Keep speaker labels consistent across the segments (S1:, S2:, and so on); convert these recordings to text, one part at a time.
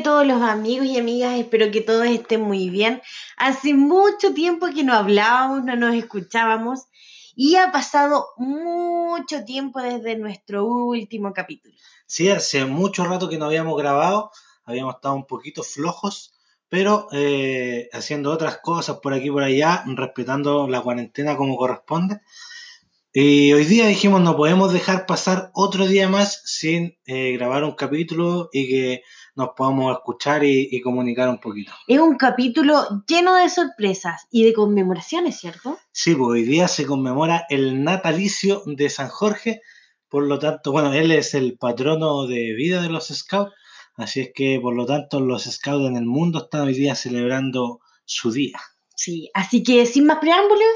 S1: todos los amigos y amigas, espero que todos estén muy bien. Hace mucho tiempo que no hablábamos, no nos escuchábamos y ha pasado mucho tiempo desde nuestro último capítulo.
S2: Sí, hace mucho rato que no habíamos grabado, habíamos estado un poquito flojos, pero eh, haciendo otras cosas por aquí y por allá, respetando la cuarentena como corresponde. Y hoy día dijimos no podemos dejar pasar otro día más sin eh, grabar un capítulo y que nos podamos escuchar y, y, comunicar un poquito.
S1: Es un capítulo lleno de sorpresas y de conmemoraciones, ¿cierto?
S2: Sí, pues hoy día se conmemora el natalicio de San Jorge, por lo tanto, bueno, él es el patrono de vida de los scouts, así es que por lo tanto los scouts en el mundo están hoy día celebrando su día.
S1: Sí, así que sin más preámbulos,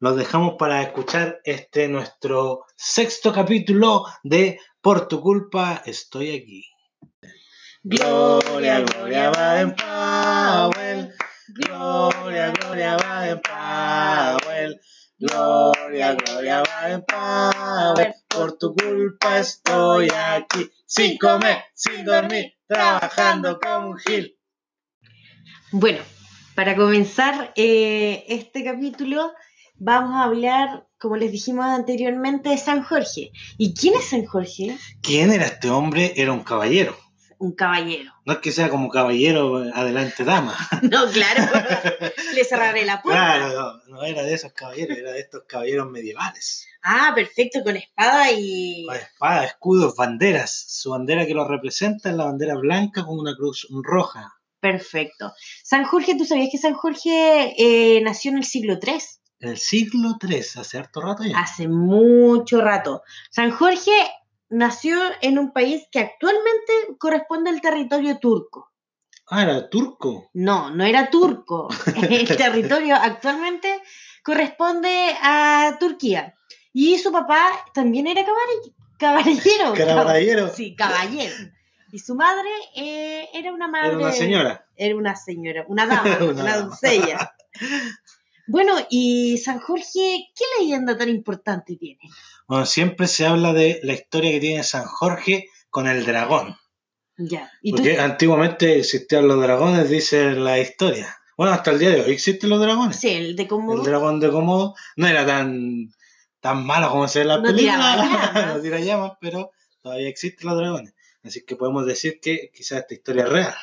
S2: los dejamos para escuchar este nuestro sexto capítulo de Por tu culpa estoy aquí. Gloria, gloria, Baden Powell. Gloria, gloria, Baden Powell. Gloria, gloria, Baden Powell. Por tu culpa estoy aquí. Sin comer, sin dormir, trabajando como un gil.
S1: Bueno, para comenzar eh, este capítulo vamos a hablar, como les dijimos anteriormente, de San Jorge. ¿Y quién es San Jorge?
S2: ¿Quién era este hombre? Era un caballero.
S1: Un caballero.
S2: No es que sea como caballero, adelante dama.
S1: No, claro, le cerraré la puerta.
S2: Claro, no, no, era de esos caballeros, era de estos caballeros medievales.
S1: Ah, perfecto, con espada y...
S2: Con espada, escudos, banderas. Su bandera que lo representa es la bandera blanca con una cruz roja.
S1: Perfecto. San Jorge, ¿tú sabías que San Jorge eh, nació en el siglo III?
S2: En el siglo III, hace harto rato ya.
S1: Hace mucho rato. San Jorge nació en un país que actualmente corresponde al territorio turco.
S2: Ah, ¿era turco?
S1: No, no era turco. El territorio actualmente corresponde a Turquía. Y su papá también era caballero.
S2: Caballero.
S1: Sí, caballero. Y su madre eh, era una madre.
S2: Era una señora.
S1: Era una señora, una dama, una, una doncella. Bueno, y San Jorge, ¿qué leyenda tan importante tiene?
S2: Bueno, siempre se habla de la historia que tiene San Jorge con el dragón.
S1: Ya.
S2: ¿Y Porque tú? antiguamente existían los dragones, dice la historia. Bueno, hasta el día de hoy existen los dragones.
S1: Sí, el de Komodo.
S2: El dragón de Komodo no era tan, tan malo como se ve en la
S1: no
S2: película.
S1: Llamas.
S2: no tira llamas, pero todavía existen los dragones. Así que podemos decir que quizás esta historia es real.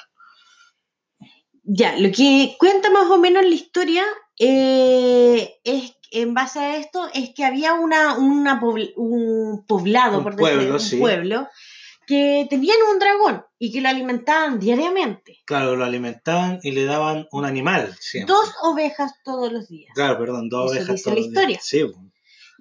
S1: Ya, lo que cuenta más o menos la historia eh, es en base a esto es que había una, una pobl un poblado,
S2: Un
S1: por
S2: pueblo,
S1: decirlo, un
S2: sí.
S1: pueblo, que tenían un dragón y que lo alimentaban diariamente.
S2: Claro, lo alimentaban y le daban un animal. Siempre.
S1: Dos ovejas todos los días.
S2: Claro, perdón, dos
S1: Eso
S2: ovejas todos
S1: la
S2: los días.
S1: historia.
S2: Sí.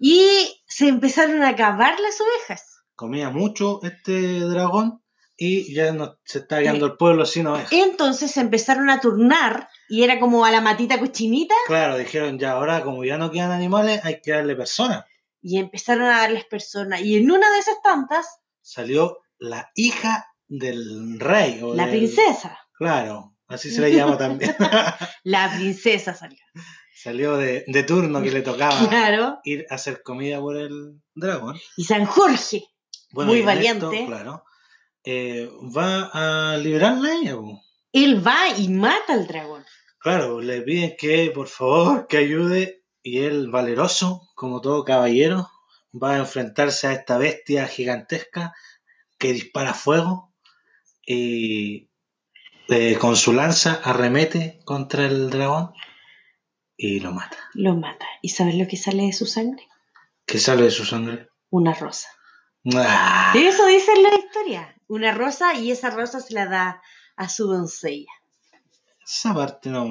S1: Y se empezaron a acabar las ovejas.
S2: comía mucho este dragón y ya no se está quedando el pueblo sin ovejas.
S1: Entonces se empezaron a turnar y era como a la matita cochinita
S2: Claro, dijeron ya ahora como ya no quedan animales hay que darle personas.
S1: y empezaron a darles personas. Y en una de esas tantas,
S2: Salió la hija del rey. O
S1: la
S2: del-
S1: princesa.
S2: Claro, así se le llama también.
S1: La princesa salió.
S2: Salió de, de turno que le tocaba
S1: Claro.
S2: ir a hacer comida por el dragón.
S1: Y San Jorge,
S2: Bueno,
S1: Muy valiente.
S2: esto, claro. eh, va a liberarla ella. po.
S1: Él va y mata al dragón.
S2: Claro, le piden que por favor que ayude y él valeroso, como todo caballero, va a enfrentarse a esta bestia gigantesca que dispara fuego y eh, con su lanza arremete contra el dragón y lo mata.
S1: Lo mata. ¿Y sabes lo que sale de su sangre?
S2: ¿Qué sale de su sangre?
S1: Una rosa.
S2: ¡Ah!
S1: Eso dice en la historia. Una rosa y esa rosa se la da a su doncella.
S2: Esa parte no,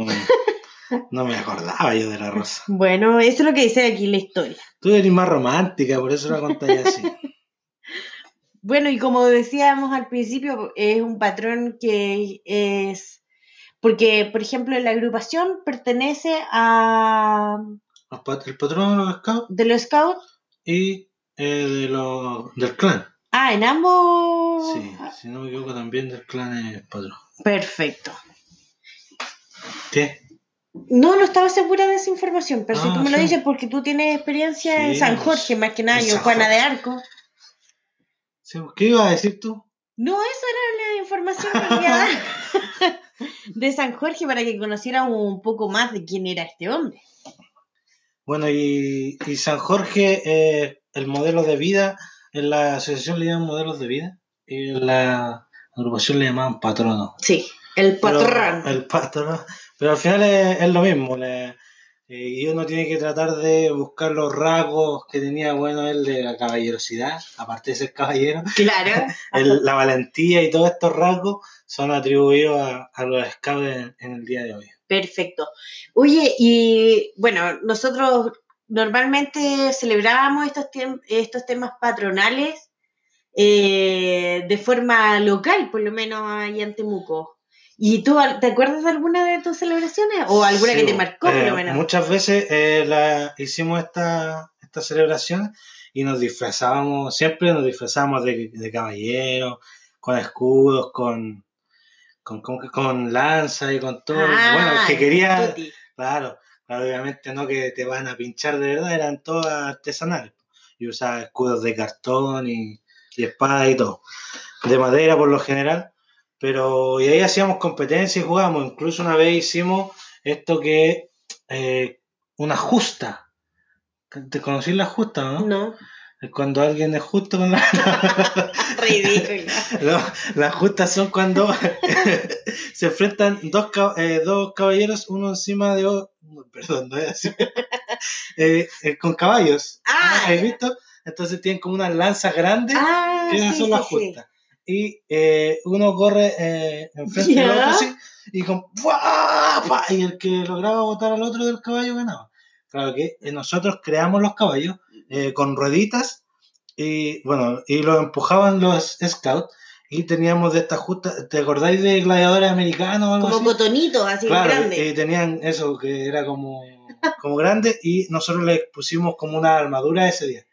S2: no me acordaba yo de la rosa.
S1: Bueno, eso es lo que dice aquí la historia.
S2: Tú eres más romántica, por eso la contáis así.
S1: Bueno, y como decíamos al principio, es un patrón que es... Porque, por ejemplo, la agrupación pertenece a...
S2: El pat- El patrón de los scouts
S1: de los scouts.
S2: y eh, de los, del clan.
S1: Ah, en ambos...
S2: Sí, si no me equivoco también del clan es patrón.
S1: Perfecto.
S2: ¿Qué?
S1: No, no estaba segura de esa información, pero si
S2: Ah,
S1: tú me lo dices porque tú tienes experiencia en San Jorge, más que nada,
S2: en
S1: yo
S2: San
S1: Juana de Arco.
S2: Sí, ¿Qué ibas a decir tú?
S1: No, esa era la información que quería dar de San Jorge para que conociéramos un poco más de quién era este hombre.
S2: Bueno, y, y San Jorge, eh, el modelo de vida, en la asociación le llaman modelos de vida y en la agrupación le llamaban patrono.
S1: Sí, el
S2: Pero-
S1: patrón.
S2: el patrón. Pero al final es, es lo mismo. le- eh, y uno tiene que tratar de buscar los rasgos que tenía bueno él de la caballerosidad, aparte de ser caballero,
S1: Claro.
S2: el- la valentía y todos estos rasgos son atribuidos a, a los scouts en, en el día de hoy.
S1: Perfecto. Oye, y bueno, nosotros normalmente celebrábamos estos, estos temas patronales eh, de forma local, por lo menos ahí en Temuco. ¿Y tú te acuerdas de alguna de tus celebraciones? ¿O alguna
S2: Sí,
S1: que te marcó, por
S2: eh,
S1: lo menos?
S2: Muchas veces eh, la, hicimos esta, esta celebración y nos disfrazábamos, siempre nos disfrazábamos de, de caballeros, con escudos, con, con, con, con lanza y con todo. bueno, el que quería,
S1: Tuti.
S2: claro, obviamente no que te van a pinchar de verdad, eran todas artesanales. Y usaba escudos de cartón y, y espadas y todo. De madera por lo general. Pero y ahí hacíamos competencia y jugábamos. Incluso una vez hicimos esto que eh, una justa. ¿Te conocí la justa, no?
S1: No,
S2: Cuando alguien es justo con la...
S1: ridículo.
S2: No, las justas son cuando se enfrentan dos, eh, dos caballeros, uno encima de otro. Perdón, no es así. Eh, eh, con caballos.
S1: Ah,
S2: ¿Has visto? Entonces tienen como unas lanzas grandes
S1: Ah,
S2: que
S1: sí,
S2: son
S1: sí,
S2: las
S1: sí.
S2: justas. Y eh, uno corre enfrente del
S1: Ya.
S2: otro así, y y el que lograba botar al otro del caballo ganaba. Claro que nosotros creamos los caballos eh, con rueditas y bueno, y los empujaban los scouts y teníamos de estas justas, ¿te acordáis de gladiadores americanos o algo
S1: Como
S2: así?
S1: cotonitos, así
S2: Claro,
S1: grandes.
S2: y tenían eso que era como, como grande y nosotros les pusimos como una armadura ese día.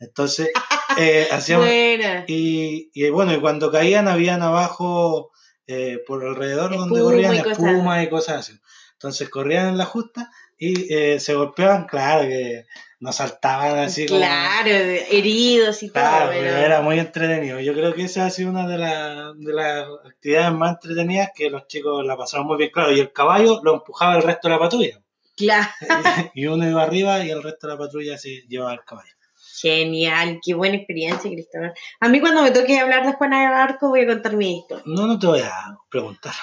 S2: Entonces, eh, hacíamos,
S1: Buena.
S2: y, y bueno, y cuando caían habían abajo eh, por alrededor donde corrían
S1: y cosas.
S2: espuma y cosas así. Entonces corrían en la justa y eh, se golpeaban, claro que no saltaban así como...
S1: Claro, heridos y todo.
S2: Claro,
S1: pero-
S2: pero era muy entretenido. Yo creo que esa ha sido una de, la- de las actividades más entretenidas que los chicos la pasaron muy bien. Claro, y el caballo lo empujaba el resto de la patrulla.
S1: Claro.
S2: y uno iba arriba y el resto de la patrulla se llevaba al caballo.
S1: Genial, qué buena experiencia, Cristóbal. A mí cuando me toque hablar de Juana de Arco voy a contar mi historia.
S2: No, no te voy a preguntar.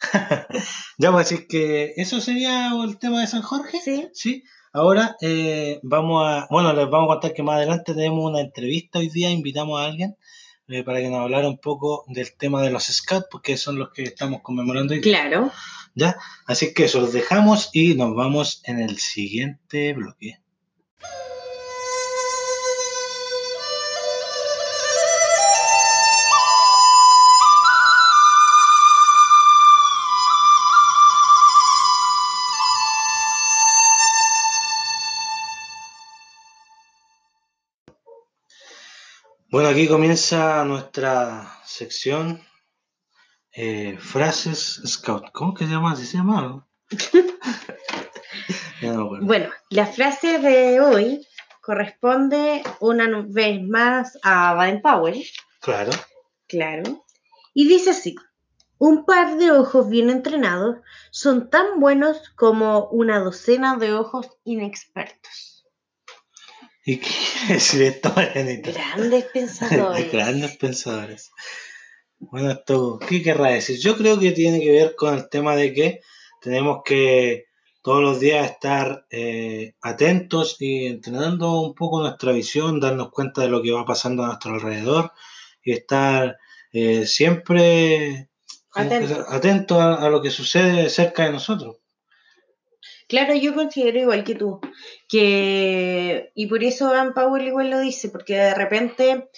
S2: ya voy a decir que eso sería el tema de San Jorge.
S1: ¿Sí?
S2: Sí. Ahora eh, vamos a, bueno, les vamos a contar que más adelante tenemos una entrevista hoy día, invitamos a alguien eh, para que nos hablara un poco del tema de los scouts, porque son los que estamos conmemorando hoy.
S1: Claro.
S2: ¿Ya? Así que eso los dejamos y nos vamos en el siguiente bloque. Bueno, aquí comienza nuestra sección eh, Frases Scout. ¿Cómo que se llama? ¿Así se llama? ya no.
S1: Bueno, la frase de hoy corresponde una vez más a Baden Powell,
S2: Claro.
S1: claro, y dice así: Un par de ojos bien entrenados son tan buenos como una docena de ojos inexpertos. Grandes pensadores.
S2: Grandes pensadores. Bueno, esto, ¿qué querrá decir? Yo creo que tiene que ver con el tema de que tenemos que todos los días estar eh, atentos y entrenando un poco nuestra visión, darnos cuenta de lo que va pasando a nuestro alrededor y estar eh, siempre ¿cómo que
S1: Atento.
S2: se- atento a, a lo que sucede cerca de nosotros.
S1: Claro, yo considero igual que tú, que, y por eso Van Powell igual lo dice, porque de repente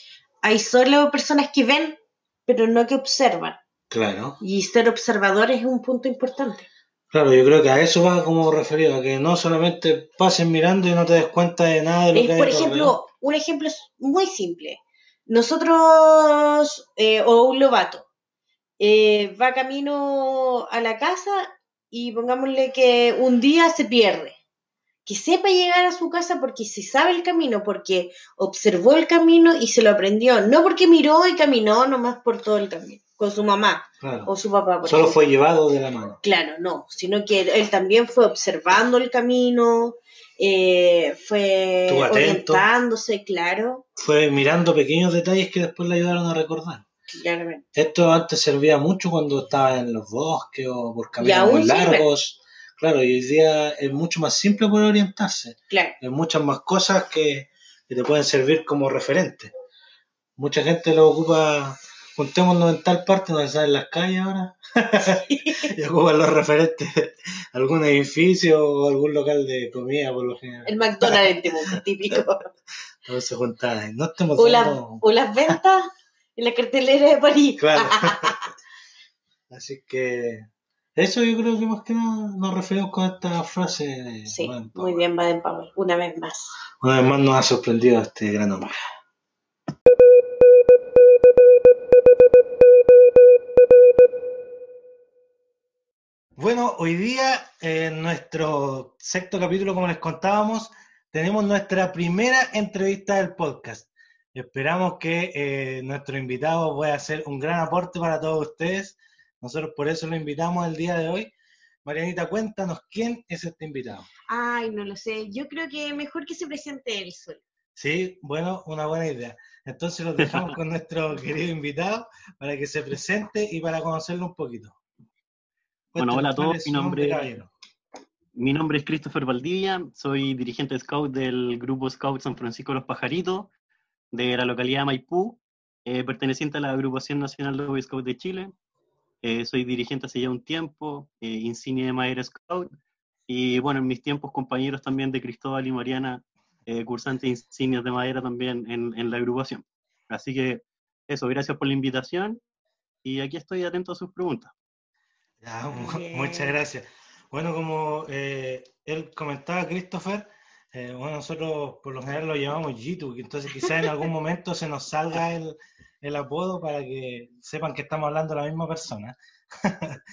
S1: hay solo personas que ven, pero no que observan,
S2: Claro.
S1: y ser observador es un punto importante.
S2: Claro, yo creo que a eso va como referido, a que no solamente pases mirando y no te des cuenta de nada de lo
S1: Es,
S2: que hay
S1: por ejemplo, un ejemplo es muy simple. Nosotros, eh, o un lobato, eh, va camino a la casa y pongámosle que un día se pierde. que sepa llegar a su casa porque se sabe el camino, porque observó el camino y se lo aprendió, no porque miró y caminó nomás por todo el camino, con su mamá o su papá.
S2: Solo fue llevado de la mano.
S1: Claro, no, sino que él también fue observando el camino, eh, fue orientándose, claro.
S2: Fue mirando pequeños detalles que después le ayudaron a recordar.
S1: Claramente.
S2: Esto antes servía mucho cuando estaba en los bosques o por caminos muy largos. Claro, y hoy día es mucho más simple poder orientarse.
S1: Claro.
S2: Hay muchas más cosas que, te pueden servir como referente. Mucha gente lo ocupa, juntémonos en tal parte donde salen las calles ahora, y ocupan los referentes, algún edificio o algún local de comida por lo general.
S1: El McDonald's típico.
S2: Se juntan. No estemos
S1: o, o las ventas en la cartelera de París.
S2: Claro. Así que eso yo creo que más que nada nos referimos con esta frase.
S1: sí, muy bien, Baden Powell, una vez más.
S2: Una vez más nos ha sorprendido este gran hombre. Bueno, hoy día en nuestro sexto capítulo, como les contábamos, tenemos nuestra primera entrevista del podcast. Esperamos que eh, nuestro invitado pueda hacer un gran aporte para todos ustedes nosotros por eso lo invitamos el día de hoy. Marianita, cuéntanos quién es este invitado.
S1: Ay, no lo sé. Yo creo que mejor que se presente él solo.
S2: Sí, bueno, una buena idea. Entonces lo dejamos con nuestro querido invitado para que se presente y para conocerlo un poquito.
S3: bueno, hola a todos. Mi nombre, mi nombre es Christopher Valdivia. Soy dirigente scout del grupo Scout San Francisco de los Pajaritos de la localidad de Maipú, eh, perteneciente a la Agrupación Nacional de Boy Scouts de Chile. Eh, soy dirigente hace ya un tiempo, eh, insignia de Madera Scout, y bueno, en mis tiempos compañeros también de Cristóbal y Mariana, eh, cursantes insignias de madera también en, en, la agrupación. Así que eso, gracias por la invitación y aquí estoy atento a sus preguntas.
S2: muchas gracias. Bueno, como eh, él comentaba, Christopher, bueno, nosotros por lo general lo llamamos Jitu, entonces quizás en algún momento se nos salga el, el apodo para que sepan que estamos hablando de la misma persona.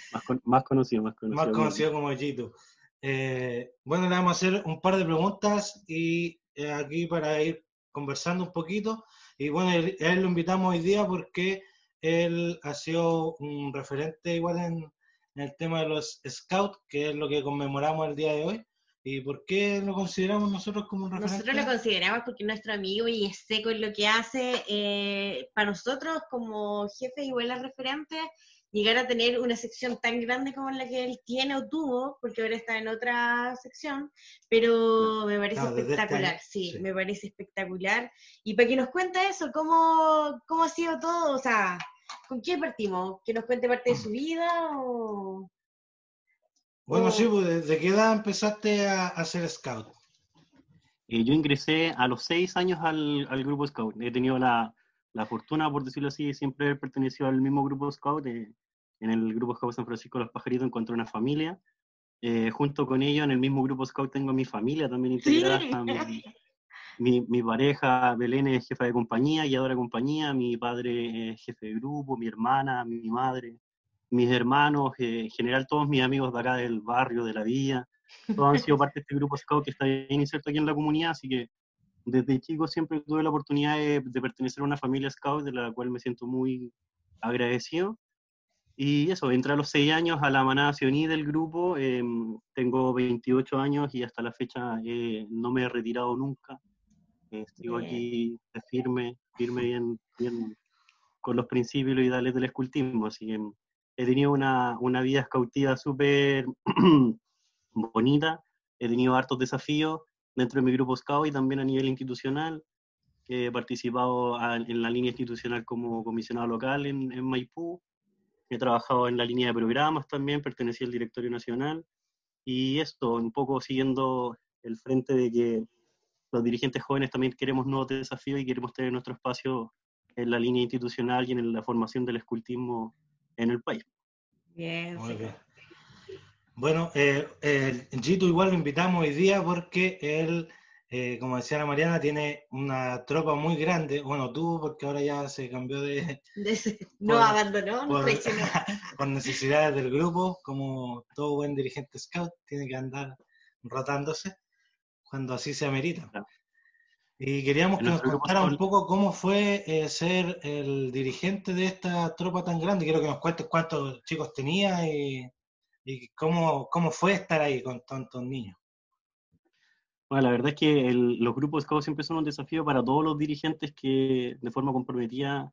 S3: más, conocido, más conocido.
S2: Más conocido como Gito. Eh, bueno, le vamos a hacer un par de preguntas y eh, aquí para ir conversando un poquito. Y bueno, él, él, lo invitamos hoy día porque él ha sido un referente igual en, en el tema de los scouts, que es lo que conmemoramos el día de hoy. ¿Y por qué lo consideramos nosotros como un referente?
S1: Nosotros lo consideramos porque nuestro amigo y es seco en lo que hace. Eh, para nosotros, como jefe igual a referente, llegar a tener una sección tan grande como la que él tiene o tuvo, porque ahora está en otra sección, pero me parece este espectacular, sí, me parece espectacular. Y para que nos cuente eso, ¿cómo, cómo ha sido todo? O sea, ¿con qué partimos? ¿Que nos cuente parte de su vida o...?
S2: Bueno, sí, pues, ¿desde qué edad empezaste a, hacer scout?
S3: Eh, yo ingresé a los seis años al, grupo scout. He tenido la, fortuna, por decirlo así, siempre he pertenecido al mismo grupo scout. Eh, en el grupo scout San Francisco de los Pajaritos encontré una familia. Eh, junto con ellos, en el mismo grupo scout tengo mi familia también integrada. Mi, mi, pareja Belén es jefa de compañía, guiadora de compañía, mi padre es jefe de grupo, mi hermana, mi madre, mis hermanos, eh, en general todos mis amigos de acá del barrio, de la villa, todos han sido parte de este grupo scout que está bien inserto aquí en la comunidad, así que desde chico siempre tuve la oportunidad de, pertenecer a una familia scout de la cual me siento muy agradecido. Y eso, entré a los seis años a la manada sioní del grupo, em, tengo 28 años y hasta la fecha eh, no me he retirado nunca. Eh, sigo aquí firme, firme bien, bien con los principios y ideales del escultismo, así que he tenido una, una vida escautiva súper bonita, he tenido hartos desafíos dentro de mi grupo scout y también a nivel institucional. He participado en la línea institucional como comisionado local en, en, Maipú. He trabajado en la línea de programas también, pertenecí al directorio nacional. Y esto, un poco siguiendo el frente de que los dirigentes jóvenes también queremos nuevos desafíos y queremos tener nuestro espacio en la línea institucional y en la formación del escultismo en el país.
S1: Bien, Muy bien.
S2: Bueno, eh, Gito igual lo invitamos hoy día porque él, eh, como decía la Mariana, tiene una tropa muy grande. Bueno, tú, porque ahora ya se cambió de...
S1: no abandonó, no
S2: por, necesidades del grupo, como todo buen dirigente scout, tiene que andar rotándose. cuando así se amerita. Y queríamos que nos contara un poco cómo fue eh, ser el dirigente de esta tropa tan grande. Quiero que nos cuentes cuántos chicos tenía y, cómo, cómo fue estar ahí con tantos niños.
S3: Bueno, la verdad es que los grupos Scout siempre son un desafío para todos los dirigentes que de forma comprometida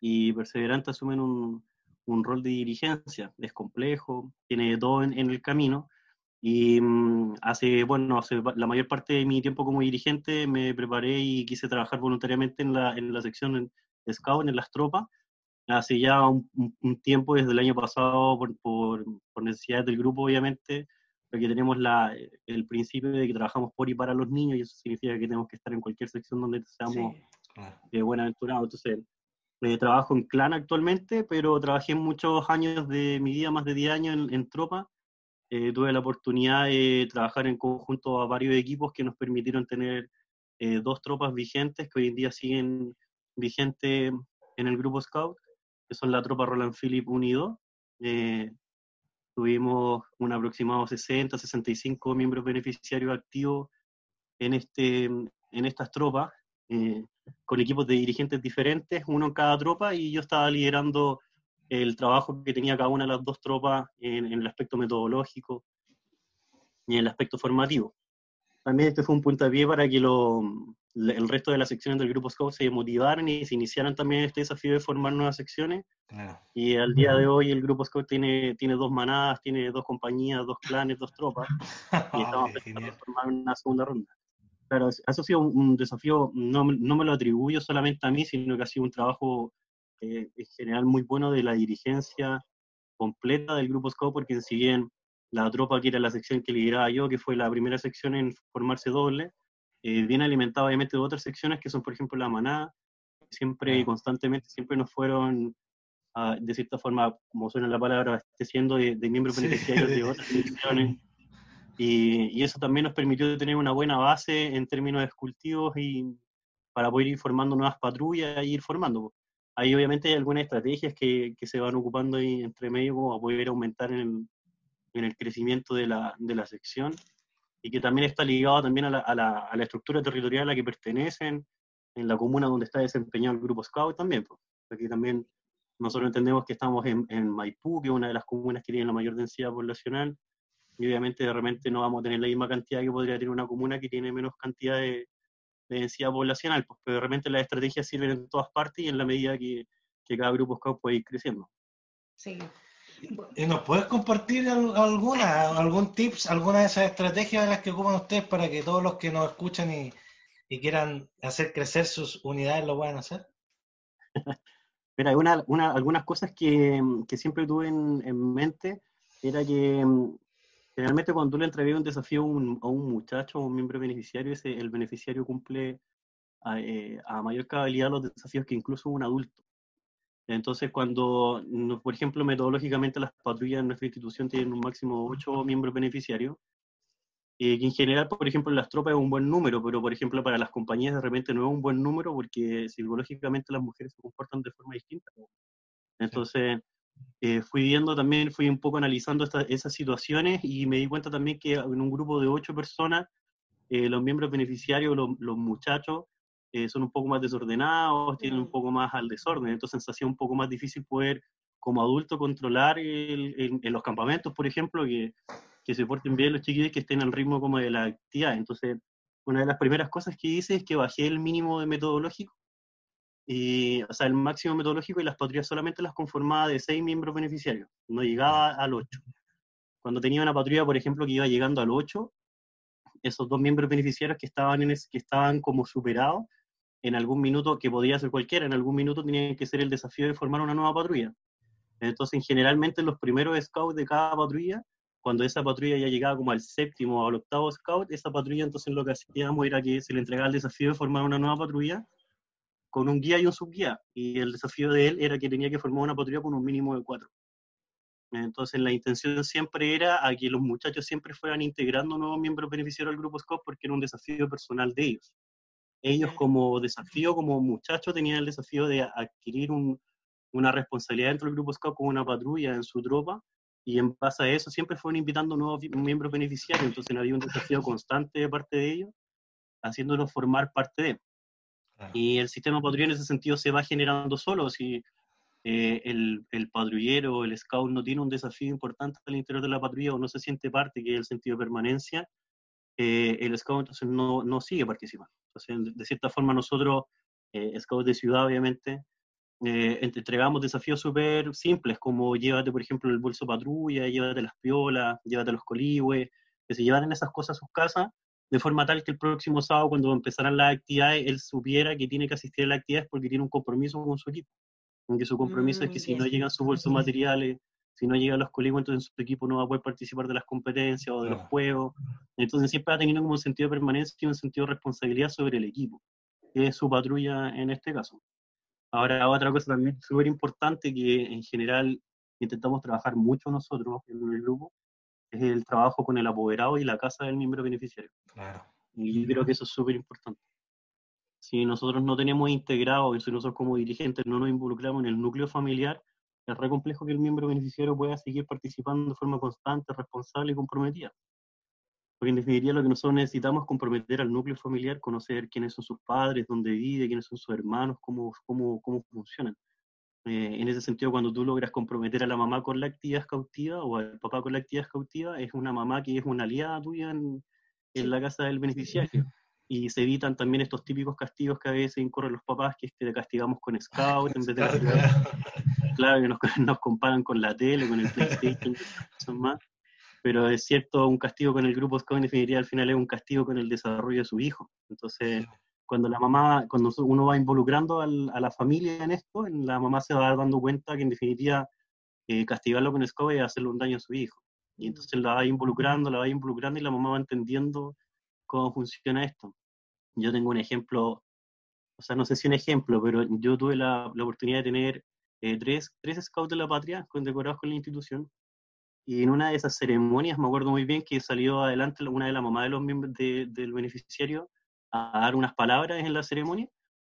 S3: y perseverante asumen un, un rol de dirigencia. Es complejo, tiene todo en el camino, y mm, hace, bueno, hace la mayor parte de mi tiempo como dirigente me preparé y quise trabajar voluntariamente en la, en la sección de Scout, en las tropas. Hace ya un, tiempo, desde el año pasado, por, por, por, necesidades del grupo, obviamente, porque tenemos la, el principio de que trabajamos por y para los niños, y eso significa que tenemos que estar en cualquier sección donde seamos de buenaventurados. Entonces, eh, trabajo en clan actualmente, pero trabajé muchos años de mi vida, más de 10 años en, en tropa, eh, tuve la oportunidad de trabajar en conjunto a varios equipos que nos permitieron tener eh, dos tropas vigentes que hoy en día siguen vigentes en el grupo Scout, que son la tropa Roland Philip Unido. Eh, tuvimos un aproximado 60, 65 miembros beneficiarios activos en, este, en estas tropas, con equipos de dirigentes diferentes, uno en cada tropa, y yo estaba liderando el trabajo que tenía cada una de las dos tropas en, el aspecto metodológico y en el aspecto formativo. También este fue un pie para que lo, el resto de las secciones del Grupo Scout se motivaran y se iniciaran también este desafío de formar nuevas secciones. Y al día de hoy el Grupo Scout tiene, tiene dos manadas, tiene dos compañías, dos clanes, dos tropas. y estamos pensando en formar una segunda ronda. Pero eso ha sido un, desafío, no, no me lo atribuyo solamente a mí, sino que ha sido un trabajo eh, en general muy bueno de la dirigencia completa del grupo Scout, porque si bien la tropa, que era la sección que lideraba yo, que fue la primera sección en formarse doble, eh, viene alimentada obviamente de otras secciones que son, por ejemplo, la manada, siempre y constantemente, siempre nos fueron, de cierta forma, como suena la palabra, abasteciendo de, de miembros beneficiarios de otras secciones. Y, y, eso también nos permitió tener una buena base en términos de cultivos y para poder ir formando nuevas patrullas e ir formando. Ahí obviamente hay algunas estrategias que, se van ocupando ahí entre medio como a poder aumentar en el, en el crecimiento de la, sección y que también está ligado también a la, estructura territorial a la que pertenecen, en la comuna donde está desempeñado el grupo Scout también, porque también nosotros entendemos que estamos en, Maipú, que es una de las comunas que tiene la mayor densidad poblacional, y obviamente de no vamos a tener la misma cantidad que podría tener una comuna que tiene menos cantidad de, de densidad poblacional, pues, pero realmente las estrategias sirven en todas partes y en la medida que, que cada grupo Scout puede ir creciendo.
S2: Sí. ¿Y ¿Nos puedes compartir alguna, algún tips, alguna de esas estrategias de las que ocupan ustedes para que todos los que nos escuchan y, y quieran hacer crecer sus unidades lo puedan hacer?
S3: Mira, una, una, algunas cosas que, que siempre tuve en, en, mente era que Generalmente cuando tú le entregas un desafío a un, a un muchacho o un miembro beneficiario, ese, el beneficiario cumple a, eh, a, mayor cabalidad los desafíos que incluso un adulto. Entonces, cuando, por ejemplo, metodológicamente las patrullas en nuestra institución tienen un máximo de 8 miembros beneficiarios, eh, que en general, por ejemplo, en las tropas es un buen número, pero por ejemplo para las compañías de repente no es un buen número porque psicológicamente las mujeres se comportan de forma distinta. Entonces, eh, fui viendo también, fui un poco analizando esas situaciones y me di cuenta también que en un grupo de ocho personas, eh, los miembros beneficiarios, los, muchachos, eh, son un poco más desordenados, tienen un poco más al desorden, entonces se hacía un poco más difícil poder como adulto controlar en los campamentos, por ejemplo, que, que se porten bien los chiquillos que estén al ritmo como de la actividad. Entonces, una de las primeras cosas que hice es que bajé el mínimo de metodológico y, o sea, el máximo metodológico y las patrullas solamente las conformaba de seis miembros beneficiarios, no llegaba al ocho. Cuando tenía una patrulla, por ejemplo, que iba llegando al ocho, esos dos miembros beneficiarios que estaban, en que estaban como superados, en algún minuto, que podía ser cualquiera, en algún minuto tenía que ser el desafío de formar una nueva patrulla. Entonces, generalmente los primeros scouts de cada patrulla, cuando esa patrulla ya llegaba como al séptimo o al octavo scout, esa patrulla entonces lo que hacíamos era que se le entregaba el desafío de formar una nueva patrulla con un guía y un subguía, y el desafío de él era que tenía que formar una patrulla con un mínimo de cuatro. Entonces la intención siempre era a que los muchachos siempre fueran integrando nuevos miembros beneficiarios al grupo SCOP porque era un desafío personal de ellos. Ellos como desafío, como muchachos, tenían el desafío de adquirir un, una responsabilidad dentro del grupo SCOP con una patrulla en su tropa y en base a eso siempre fueron invitando nuevos miembros beneficiarios, entonces había un desafío constante de parte de ellos, haciéndolos formar parte de. Y el sistema patrullero en ese sentido se va generando solo, si eh, el, el patrullero, el scout no tiene un desafío importante al interior de la patrulla o no se siente parte, que es el sentido de permanencia, eh, el scout entonces no, no sigue participando. Entonces, de cierta forma nosotros, eh, scouts de ciudad obviamente, eh, entregamos desafíos súper simples, como llévate, por ejemplo, el bolso patrulla, llévate las piolas, llévate los colihue, que se llevaran esas cosas a sus casas, de forma tal que el próximo sábado, cuando empezaran las actividades, él supiera que tiene que asistir a las actividades porque tiene un compromiso con su equipo. Aunque su compromiso es que si no llegan sus bolsos materiales, si no llegan los colihue, entonces su equipo no va a poder participar de las competencias o de los juegos. Entonces siempre va teniendo como un sentido de permanencia y un sentido de responsabilidad sobre el equipo, que es su patrulla en este caso. Ahora, otra cosa también súper importante que en general intentamos trabajar mucho nosotros en el grupo es el trabajo con el apoderado y la casa del miembro beneficiario. Claro. Y yo creo que eso es súper importante. Si nosotros no tenemos integrado, si nosotros como dirigentes no nos involucramos en el núcleo familiar, es re complejo que el miembro beneficiario pueda seguir participando de forma constante, responsable y comprometida. Porque en definitiva lo que nosotros necesitamos es comprometer al núcleo familiar, conocer quiénes son sus padres, dónde vive, quiénes son sus hermanos, cómo, cómo, cómo funcionan. Eh, en ese sentido, cuando tú logras comprometer a la mamá con la actividad cautiva o al papá con la actividad cautiva, es una mamá que es una aliada tuya en, en la casa del beneficiario. Y se evitan también estos típicos castigos que a veces incurren los papás, que te castigamos con Scout en vez de Claro, que nos, nos, comparan con la tele, con el PlayStation, son más pero es cierto, un castigo con el grupo Scout en definitiva al final es un castigo con el desarrollo de su hijo. Entonces, cuando la mamá, cuando uno va involucrando al, a la familia en esto, la mamá se va dando cuenta que en definitiva eh, castigarlo con Scout es hacerle un daño a su hijo. Y entonces la va involucrando, la va involucrando y la mamá va entendiendo cómo funciona esto. Yo tengo un ejemplo, o sea, no sé si un ejemplo, pero yo tuve la, la oportunidad de tener eh, tres, tres scouts de la patria condecorados con la institución y en una de esas ceremonias, me acuerdo muy bien que salió adelante una de las mamás de los miembros del beneficiario a dar unas palabras en la ceremonia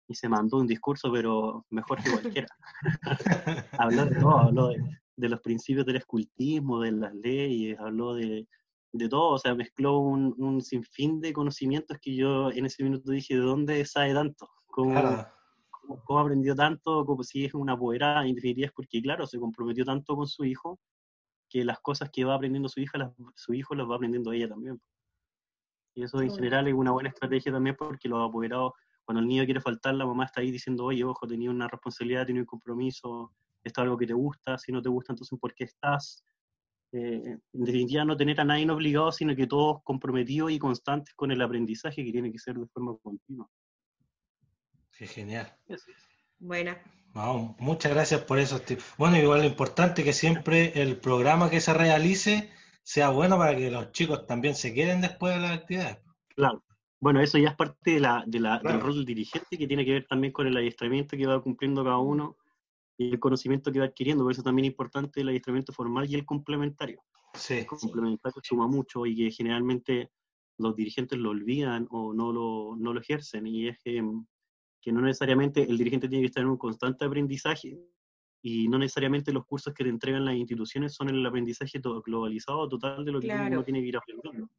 S3: y se mandó un discurso, pero mejor que cualquiera. habló de todo, habló de, los principios del escultismo, de las leyes, habló de, de todo, o sea, mezcló un, un, sinfín de conocimientos que yo en ese minuto dije, ¿de dónde sabe tanto? ¿Cómo, cómo, aprendió tanto? Como si es una apoderada, en definitiva es porque, claro, se comprometió tanto con su hijo que las cosas que va aprendiendo su hija, las, su hijo las va aprendiendo ella también. Y eso en general es una buena estrategia también porque los apoderados, cuando el niño quiere faltar, la mamá está ahí diciendo, oye, ojo, tenía una responsabilidad, tenía un compromiso, esto es algo que te gusta, si no te gusta, entonces ¿por qué estás? Eh, en definitiva, no tener a nadie obligado, sino que todos comprometidos y constantes con el aprendizaje que tiene que ser de forma continua.
S2: Qué genial.
S1: Buena
S2: muchas gracias por eso, Bueno, igual lo importante que siempre el programa que se realice sea bueno para que los chicos también se queden después de las actividades.
S3: Claro. Bueno, eso ya es parte de la, de la, del rol del dirigente que tiene que ver también con el adiestramiento que va cumpliendo cada uno y el conocimiento que va adquiriendo. Por eso también es importante el adiestramiento formal y el complementario.
S2: Sí,
S3: el complementario suma mucho y que generalmente los dirigentes lo olvidan o no lo, no lo ejercen. Y es que que no necesariamente el dirigente tiene que estar en un constante aprendizaje y no necesariamente los cursos que te entregan las instituciones son el aprendizaje todo, globalizado total de lo que uno tiene que ir aprendiendo.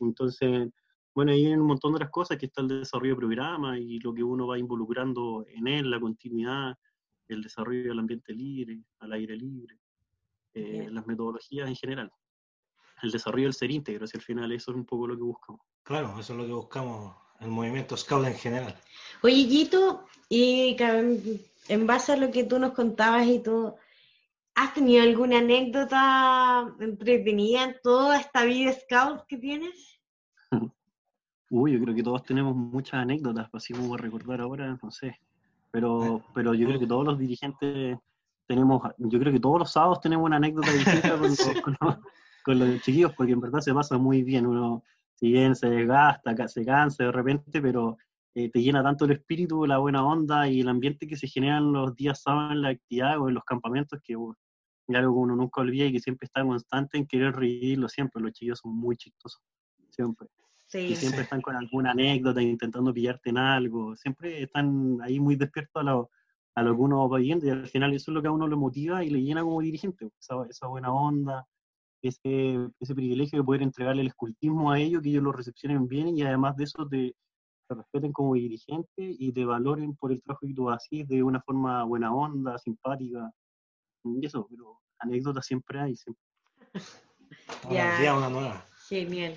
S3: Entonces, bueno, ahí hay un montón de otras cosas, que está el desarrollo de programa y lo que uno va involucrando en él, la continuidad, el desarrollo del ambiente libre, al aire libre, eh, las metodologías en general. El desarrollo del ser íntegro, si al final eso es un poco lo que buscamos.
S2: Claro, eso es lo que buscamos el movimiento Scout en general.
S1: Oye, Gito, y en base a lo que tú nos contabas y tú, ¿has tenido alguna anécdota entretenida en toda esta vida Scout que tienes?
S3: Uy, yo creo que todos tenemos muchas anécdotas, así como recordar ahora, no sé. Pero, pero yo creo que todos los dirigentes tenemos, yo creo que todos los sábados tenemos una anécdota distinta con, con, los, chiquillos, porque en verdad se pasa muy bien. Uno, si bien se desgasta, se cansa de repente, pero eh, te llena tanto el espíritu, la buena onda y el ambiente que se generan los días sábados en la actividad o en los campamentos, que es algo que uno nunca olvida y que siempre está constante en querer reírlo siempre. Los chicos son muy chistosos, siempre. y siempre están con alguna anécdota, intentando pillarte en algo. Siempre están ahí muy despiertos a, a lo que uno va viendo y al final eso es lo que a uno le motiva y le llena como dirigente, esa, esa buena onda, ese, ese privilegio de poder entregarle el escultismo a ellos, que ellos lo recepcionen bien y además de eso te, respeten como dirigente y te valoren por el trabajo que tú haces de una forma buena onda, simpática. Y eso, pero anécdotas siempre hay. Siempre.
S1: ya, una nueva. Genial.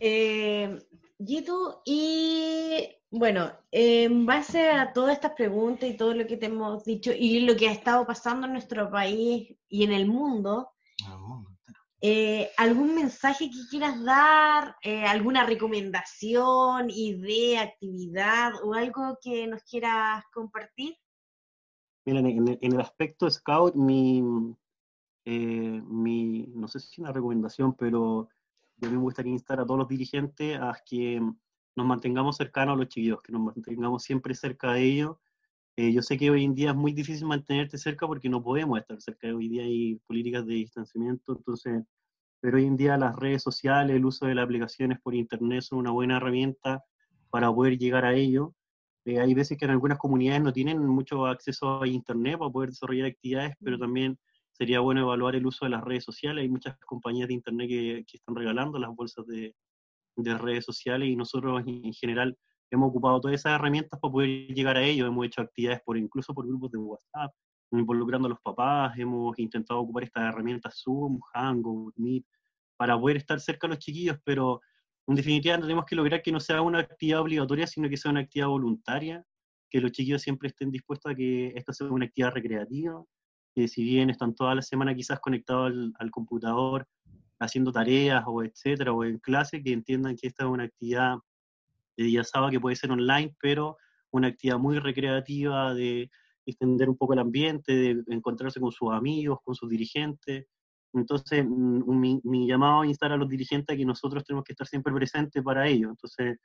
S1: Eh, Gito, y bueno, en base a todas estas preguntas y todo lo que te hemos dicho y lo que ha estado pasando en nuestro país y en el mundo, eh, ¿algún mensaje que quieras dar? Eh, ¿Alguna recomendación, idea, actividad o algo que nos quieras compartir?
S3: Mira, en, el aspecto Scout, mi, eh, mi, no sé si es una recomendación, pero yo me gustaría instar a todos los dirigentes a que nos mantengamos cercanos a los chiquillos, que nos mantengamos siempre cerca de ellos. Eh, yo sé que hoy en día es muy difícil mantenerte cerca porque no podemos estar cerca. Hoy día hay políticas de distanciamiento, entonces, pero hoy en día las redes sociales, el uso de las aplicaciones por internet son una buena herramienta para poder llegar a ellos. Eh, hay veces que en algunas comunidades no tienen mucho acceso a internet para poder desarrollar actividades, pero también sería bueno evaluar el uso de las redes sociales. Hay muchas compañías de internet que, que están regalando las bolsas de, de redes sociales y nosotros en general hemos ocupado todas esas herramientas para poder llegar a ellos. Hemos hecho actividades por incluso por grupos de WhatsApp, involucrando a los papás, hemos intentado ocupar estas herramientas Zoom, Hangout, Meet, para poder estar cerca de los chiquillos, pero en definitiva tenemos que lograr que no sea una actividad obligatoria, sino que sea una actividad voluntaria, que los chiquillos siempre estén dispuestos a que esta sea una actividad recreativa, que si bien están toda la semana quizás conectados al, al computador, haciendo tareas o etcétera, o en clase, que entiendan que esta es una actividad de día sábado que puede ser online, pero una actividad muy recreativa de extender un poco el ambiente, de encontrarse con sus amigos, con sus dirigentes. Entonces, mm, mi, mi llamado a instar a los dirigentes a que nosotros tenemos que estar siempre presentes para ello. Entonces,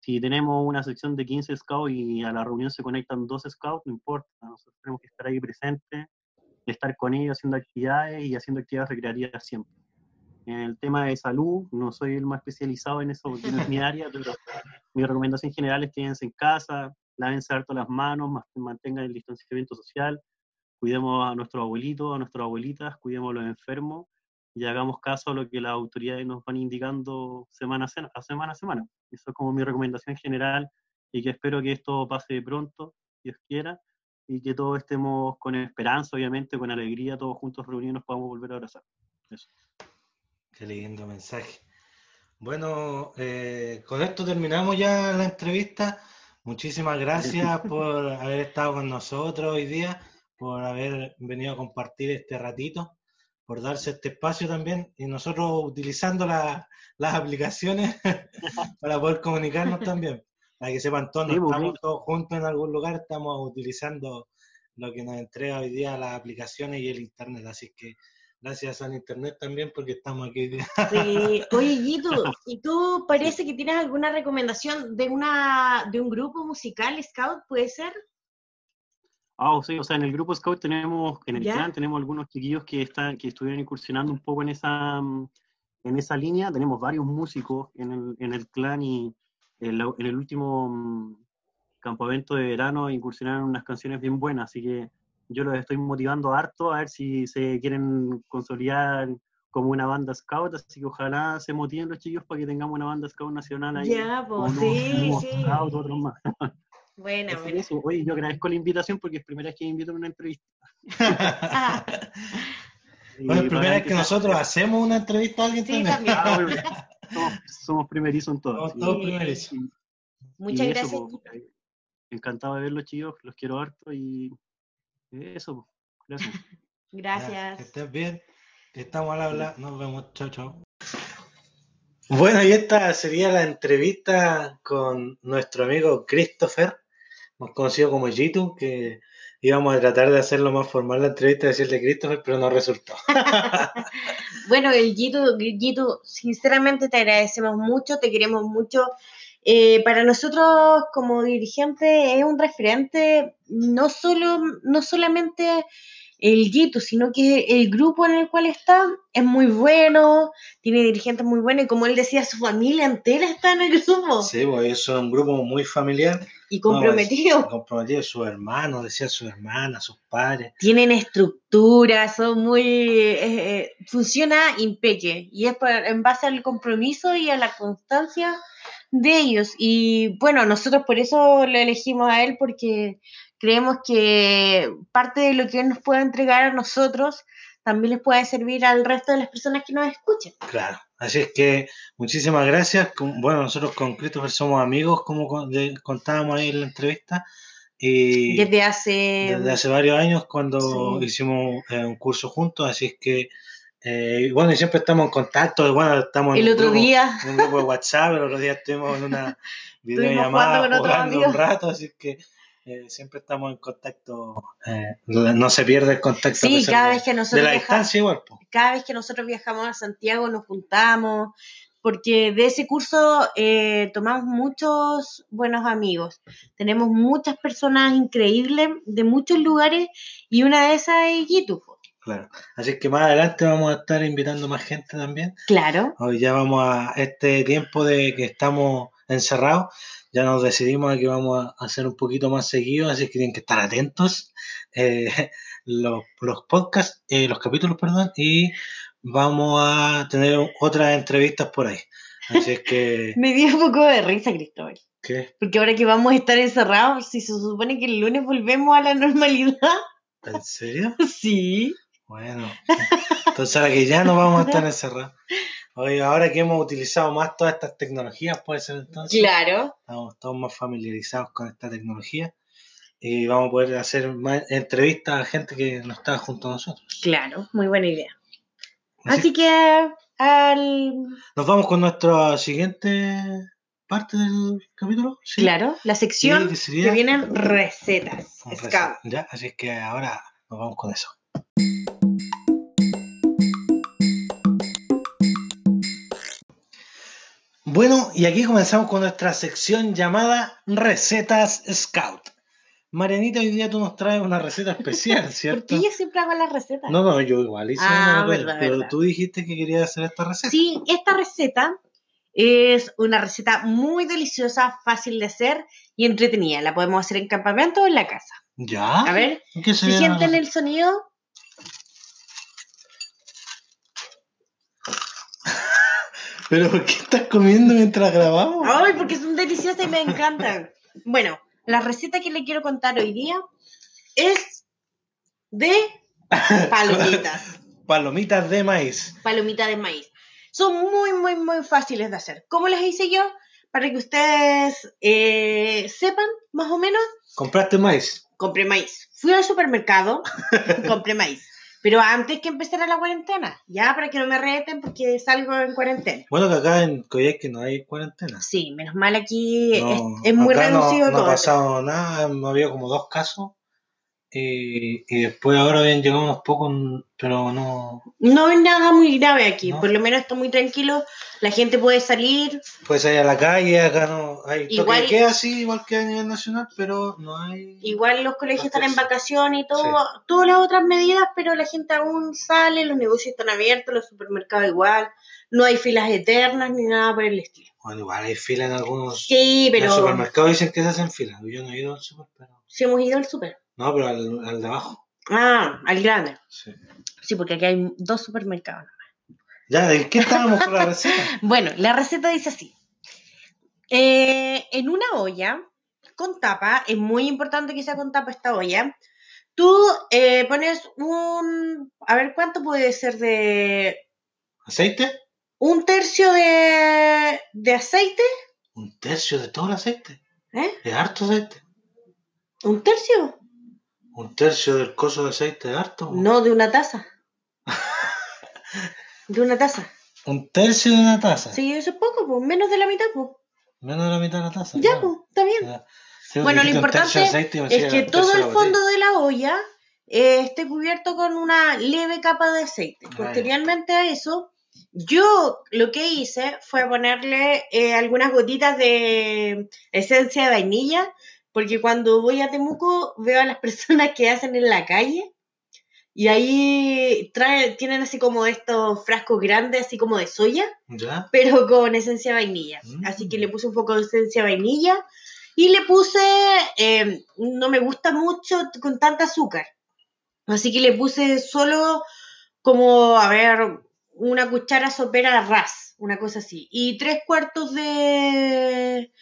S3: si tenemos una sección de 15 scouts y a la reunión se conectan 12 scouts, no importa, nosotros tenemos que estar ahí presentes, estar con ellos haciendo actividades y haciendo actividades recreativas siempre. En el tema de salud, no soy el más especializado en eso porque no es mi área, pero mi recomendación general es quédense en casa, lávense harto las manos, mantengan el distanciamiento social, cuidemos a nuestros abuelitos, a nuestras abuelitas, cuidemos a los enfermos y hagamos caso a lo que las autoridades nos van indicando semana a semana. A semana. Eso es como mi recomendación general y que espero que esto pase pronto, Dios quiera, y que todos estemos con esperanza, obviamente, con alegría, todos juntos reunidos nos podamos volver a abrazar. Eso.
S2: Qué lindo mensaje. Bueno, eh, con esto terminamos ya la entrevista. Muchísimas gracias por haber estado con nosotros hoy día, por haber venido a compartir este ratito, por darse este espacio también y nosotros utilizando las aplicaciones para poder comunicarnos también. Para que sepan todos, no estamos todos juntos en algún lugar, estamos utilizando lo que nos entrega hoy día las aplicaciones y el Internet. Así que Gracias al internet también porque estamos aquí.
S1: Sí. Oye, Gito, ¿y tú parece que tienes alguna recomendación de una de un grupo musical Scout, puede ser?
S3: Ah, sí, o sea, en el grupo Scout tenemos, en el clan tenemos algunos chiquillos que están, que estuvieron incursionando un poco en esa, en esa línea. Tenemos varios músicos en el, en el clan y en, en el último mm, campamento de verano incursionaron unas canciones bien buenas, así que yo los estoy motivando harto a ver si se quieren consolidar como una banda scout, así que ojalá se motiven los chicos para que tengamos una banda scout nacional ahí.
S1: Ya, pues sí, sí.
S3: Scout, otros más.
S1: Bueno, bueno.
S3: Oye, yo agradezco la invitación porque es primera vez que me invito a una entrevista.
S2: bueno, es primera vez que nosotros hacemos una entrevista a alguien
S1: sí, también.
S3: Somos, primerizos en todo.
S2: Somos todos primerizos.
S1: Muchas gracias.
S3: Pues, encantado de verlos, chicos, los quiero harto y eso, gracias.
S1: gracias.
S2: que estés bien. Estamos al habla. Nos vemos. Chao, chao. Bueno, y esta sería la entrevista con nuestro amigo Christopher, más conocido como Jitu, que íbamos a tratar de hacerlo más formal la entrevista, decirle Christopher, pero no resultó.
S1: bueno, el Jitu, sinceramente te agradecemos mucho, te queremos mucho. Eh, para nosotros como dirigente es un referente no, solo, no solamente el Gitu, sino que el grupo en el cual está es muy bueno, tiene dirigentes muy buenos y como él decía, su familia entera está en el grupo
S2: Sí, pues son un grupo muy familiar.
S1: Y comprometido.
S2: No, comprometido, sus hermanos, decía sus hermanas, sus padres.
S1: Tienen estructura, son muy... eh, eh, funciona impeque y es por- en base al compromiso y a la constancia de ellos. Y bueno, nosotros por eso le elegimos a él porque creemos que parte de lo que él nos puede entregar a nosotros también les puede servir al resto de las personas que nos escuchen.
S2: Claro. Así es que muchísimas gracias. Con- Bueno, nosotros con Christopher somos amigos, como con- contábamos ahí en la entrevista. Y
S1: Desde hace...
S2: desde hace varios años cuando
S1: Sí.
S2: hicimos eh, un curso juntos, así es que, eh, bueno, y siempre estamos en contacto, bueno, estamos en
S1: El
S2: un
S1: otro
S2: grupo-
S1: día,
S2: en un grupo de WhatsApp, el otro día estuvimos en una
S1: jugando
S2: videollamada
S1: con otros
S2: jugando un rato, así que eh, siempre estamos en contacto, eh, no se pierde el contacto
S1: sí, cada
S2: de,
S1: vez que
S2: de
S1: nosotros
S2: la
S1: viajamos,
S2: distancia igual. po.
S1: cada vez que nosotros viajamos a Santiago nos juntamos, porque de ese curso eh, tomamos muchos buenos amigos. Tenemos muchas personas increíbles de muchos lugares y una de esas es Gitu. po.
S2: Claro. Así que más adelante vamos a estar invitando más gente también.
S1: Claro,
S2: Hoy ya vamos a este tiempo de que estamos encerrados, ya nos decidimos a que vamos a hacer un poquito más seguido, así que tienen que estar atentos eh, los, los podcasts, eh, los capítulos, perdón, y vamos a tener otras entrevistas por ahí. Así es que,
S1: me dio un poco de risa, Cristóbal.
S2: ¿qué?
S1: Porque ahora que vamos a estar encerrados, si se supone que el lunes volvemos a la normalidad,
S2: ¿En serio?
S1: sí.
S2: Bueno, entonces ahora que ya no vamos a estar encerrados. Oye, ahora que hemos utilizado más todas estas tecnologías, puede ser entonces.
S1: Claro,
S2: estamos todos más familiarizados con esta tecnología y vamos a poder hacer más entrevistas a gente que no está junto a nosotros.
S1: claro, muy buena idea.
S2: Así
S1: Así que al
S2: nos vamos con nuestra siguiente parte del capítulo. ¿sí?
S1: Claro, la sección
S2: Sí, que
S1: vienen recetas.
S2: Receta. Ya, así es que ahora nos vamos con eso. Bueno, y aquí comenzamos con nuestra sección llamada Recetas Scout. Marianita, hoy día tú nos traes una receta especial, ¿cierto?
S1: Porque yo siempre hago las recetas.
S2: No, no, yo igual hice
S1: Ah,
S2: una,
S1: verdad,
S2: pero
S1: verdad.
S2: tú dijiste que querías hacer esta receta.
S1: Sí, esta receta es una receta muy deliciosa, fácil de hacer y entretenida. La podemos hacer en campamento o en la casa.
S2: ¿Ya?
S1: A ver,
S2: ¿Qué
S1: si
S2: la
S1: sienten el sonido,
S2: ¿Pero qué estás comiendo mientras grabamos?
S1: ¡ay! Porque son deliciosas y me encantan. Bueno, la receta que le quiero contar hoy día es de palomitas.
S2: Palomitas de maíz.
S1: palomita de maíz. Son muy, muy, muy fáciles de hacer. ¿Cómo les hice yo? Para que ustedes eh, sepan, más o menos,
S2: ¿Compraste maíz?
S1: compré maíz. Fui al supermercado, compré maíz. Pero antes que empezara la cuarentena, ya para que no me reten porque salgo en cuarentena.
S2: Bueno, que acá en Coyhaique no hay cuarentena.
S1: Sí, menos mal aquí
S2: No,
S1: es, es muy
S2: acá no-
S1: reducido
S2: no,
S1: todo.
S2: ha pasado nada, no había como dos casos. Y, y después ahora habían llegado unos pocos, pero no.
S1: No es nada muy grave aquí,
S2: No.
S1: por lo menos está muy tranquilo. La gente puede salir,
S2: Puedes ir a la calle, acá no hay.
S1: Igual-
S2: queda así, igual que a nivel nacional, pero no hay.
S1: Igual los colegios están en vacaciones y todo, todas las otras medidas, pero la gente aún sale, los negocios están abiertos, los supermercados igual, no hay filas eternas ni nada por el estilo.
S2: Bueno, igual hay fila en algunos.
S1: Sí,
S2: En el
S1: pero
S2: supermercado dicen que se hacen fila. Yo no he ido al super, pero.
S1: si hemos ido al super.
S2: No, pero al, al de abajo.
S1: Ah, al grande.
S2: Sí.
S1: Sí, porque aquí hay dos supermercados.
S2: Ya, ¿de qué estábamos con la receta?
S1: Bueno, la receta dice así. Eh, en una olla con tapa, es muy importante que sea con tapa esta olla, tú eh, pones un... A ver, ¿cuánto puede ser de...
S2: ¿Aceite?
S1: Un tercio de, de aceite?
S2: Un tercio de todo el aceite.
S1: ¿Eh?
S2: Es harto aceite.
S1: ¿Un tercio?
S2: Un tercio del coso de aceite es harto.
S1: No, de una taza. De una taza.
S2: Un tercio de una taza.
S1: Sí, eso es poco, pues, menos de la mitad, pues.
S2: Menos de la mitad de la taza.
S1: Ya,
S2: claro.
S1: pues, está bien.
S2: Ya. Sí,
S1: Bueno, lo
S2: de
S1: importante
S2: aceite
S1: Es que todo el
S2: de
S1: fondo de la olla eh, esté cubierto con una leve capa de aceite.
S2: Ah.
S1: Posteriormente a eso, yo lo que hice fue ponerle eh, algunas gotitas de esencia de vainilla, porque cuando voy a Temuco veo a las personas que hacen en la calle Y ahí trae, tienen así como estos frascos grandes, así como de soya,
S2: ¿Ya?
S1: pero con esencia de vainilla.
S2: Mm.
S1: Así que le puse un poco de esencia de vainilla y le puse, eh, no me gusta mucho con tanta azúcar. Así que le puse solo como, a ver, una cuchara sopera ras, una cosa así. Y tres cuartos de,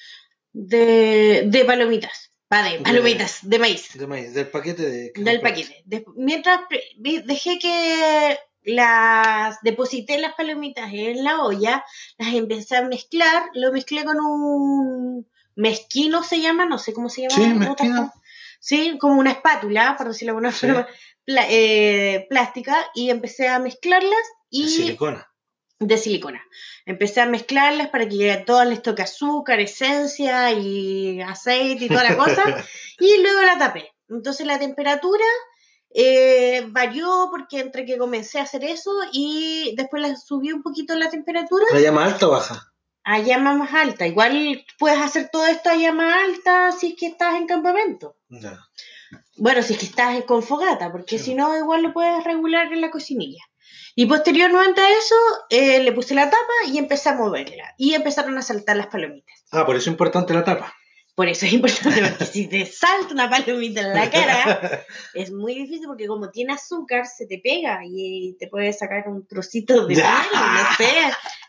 S1: de, de palomitas. Va, de
S2: De-
S1: palomitas, de maíz
S2: De maíz, del paquete de...
S1: del paquete. Mientras dejé que las deposité las palomitas en la olla, las empecé a mezclar, lo mezclé con un mezquino se llama, no sé cómo se llama.
S2: Sí, mezquino.
S1: Sí, como una espátula, por decirlo de alguna
S2: Sí.
S1: forma, eh, plástica, y empecé a mezclarlas y
S2: De silicona.
S1: De silicona. Empecé a mezclarlas para que a todas les toque azúcar, esencia y aceite y toda la cosa. y luego la tapé. Entonces la temperatura eh, varió porque entre que comencé a hacer eso y después la subí un poquito la temperatura
S2: ¿La llama alta o baja?
S1: a llama más alta. Igual puedes hacer todo esto a llama alta si es que estás en campamento. Bueno, si es que estás con fogata, porque
S2: Sí.
S1: si no, igual lo puedes regular en la cocinilla. Y posteriormente a eso, eh, le puse la tapa y empecé a moverla. Y empezaron a saltar las palomitas.
S2: Ah, por eso es importante la tapa.
S1: Por eso es importante, porque si te salta una palomita en la cara, es muy difícil porque como tiene azúcar, se te pega y te puede sacar un trocito de
S2: Ya.
S1: no sé.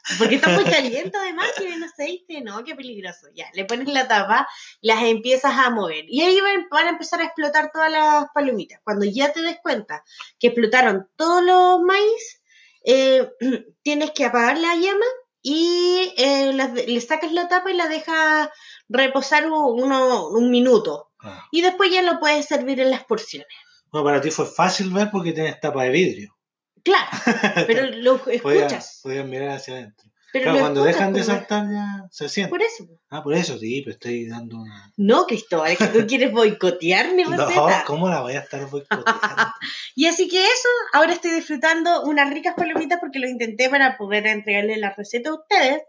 S1: Porque está muy caliente además, que viene aceite, no, qué peligroso. Ya, le pones la tapa, las empiezas a mover. Y ahí van, van a empezar a explotar todas las palomitas. Cuando ya te des cuenta que explotaron todos los maíz, eh, tienes que apagar la llama y eh, las de- le sacas la tapa y la dejas reposar uno, un minuto.
S2: Ah.
S1: Y después ya lo puedes servir en las porciones.
S2: Bueno, para ti fue fácil ver porque tienes tapa de vidrio.
S1: Claro, pero lo
S2: Podías,
S1: escuchas.
S2: podías mirar hacia adentro.
S1: Pero
S2: Claro, cuando dejan de saltar ya se siente.
S1: Por eso.
S2: Ah, por eso sí, pero estoy dando una...
S1: No, Cristóbal, es que tú quieres boicotear mi
S2: No,
S1: receta.
S2: ¿cómo la voy a estar boicoteando?
S1: Y así que eso, ahora estoy disfrutando unas ricas palomitas porque lo intenté para poder entregarle la receta a ustedes.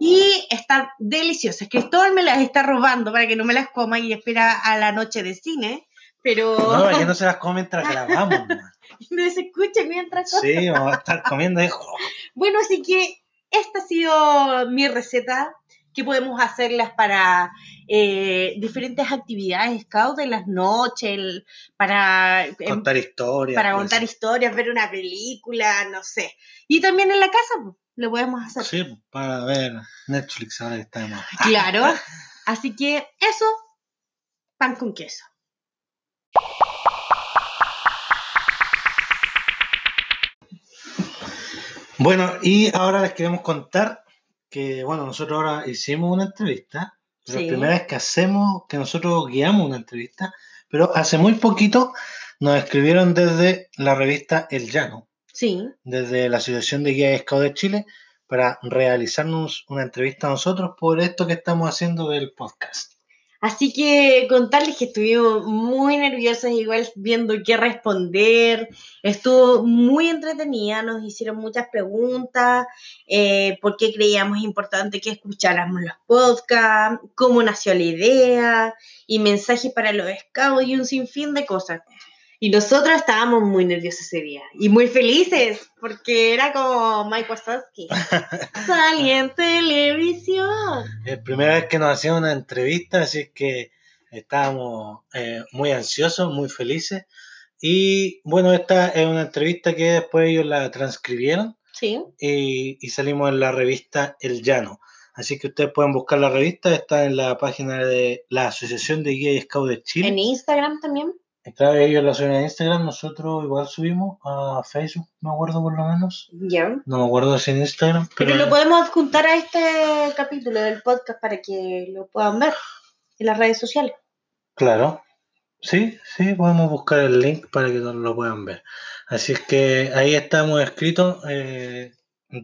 S1: Y están deliciosas. Cristóbal me las está robando para que no me las coma y espera a la noche de cine. Pero
S2: No, ya no se las come mientras grabamos.
S1: no se escucha mientras
S2: Sí, vamos a estar comiendo.
S1: Bueno, así que esta ha sido mi receta, que podemos hacerlas para eh, diferentes actividades, scout en las noches, el- para, em,
S2: Contar historias.
S1: para
S2: pues.
S1: contar historias, ver una película, no sé. Y también en la casa, lo podemos hacer.
S2: Sí, para ver Netflix ahora que está de moda.
S1: Claro. Así que eso, pan con queso.
S2: Bueno, y ahora les queremos contar que, bueno, nosotros ahora hicimos una entrevista.
S1: Sí.
S2: Es la primera vez que hacemos, que nosotros guiamos una entrevista, pero hace muy poquito nos escribieron desde la revista El Llano,
S1: Sí,
S2: desde la Asociación de Guías Scout de Chile, para realizarnos una entrevista a nosotros por esto que estamos haciendo del podcast.
S1: Así que contarles que estuvimos muy nerviosas, igual viendo qué responder. Estuvo muy entretenida, nos hicieron muchas preguntas, eh, por qué creíamos importante que escucháramos los podcasts, cómo nació la idea, y mensajes para los scouts y un sinfín de cosas. Y nosotros estábamos muy nerviosos ese día y muy felices, porque era como Mike Wazowski. Salí en televisión.
S2: Es la primera vez que nos hacían una entrevista, así que estábamos eh, muy ansiosos, muy felices. Y bueno, esta es una entrevista que después ellos la transcribieron
S1: Sí.
S2: y, y salimos en la revista El Llano. Así que ustedes pueden buscar la revista, está en la página de la Asociación de Guía y Scout de Chile.
S1: En Instagram también.
S2: Claro, ellos la suben a Instagram, nosotros igual subimos a Facebook, me acuerdo por lo menos.
S1: Ya.
S2: No me acuerdo si en Instagram, pero,
S1: Pero lo podemos adjuntar a este capítulo del podcast para que lo puedan ver en las redes sociales.
S2: Claro, sí, sí, podemos buscar el link para que todos lo puedan ver. Así es que ahí estamos escritos, eh,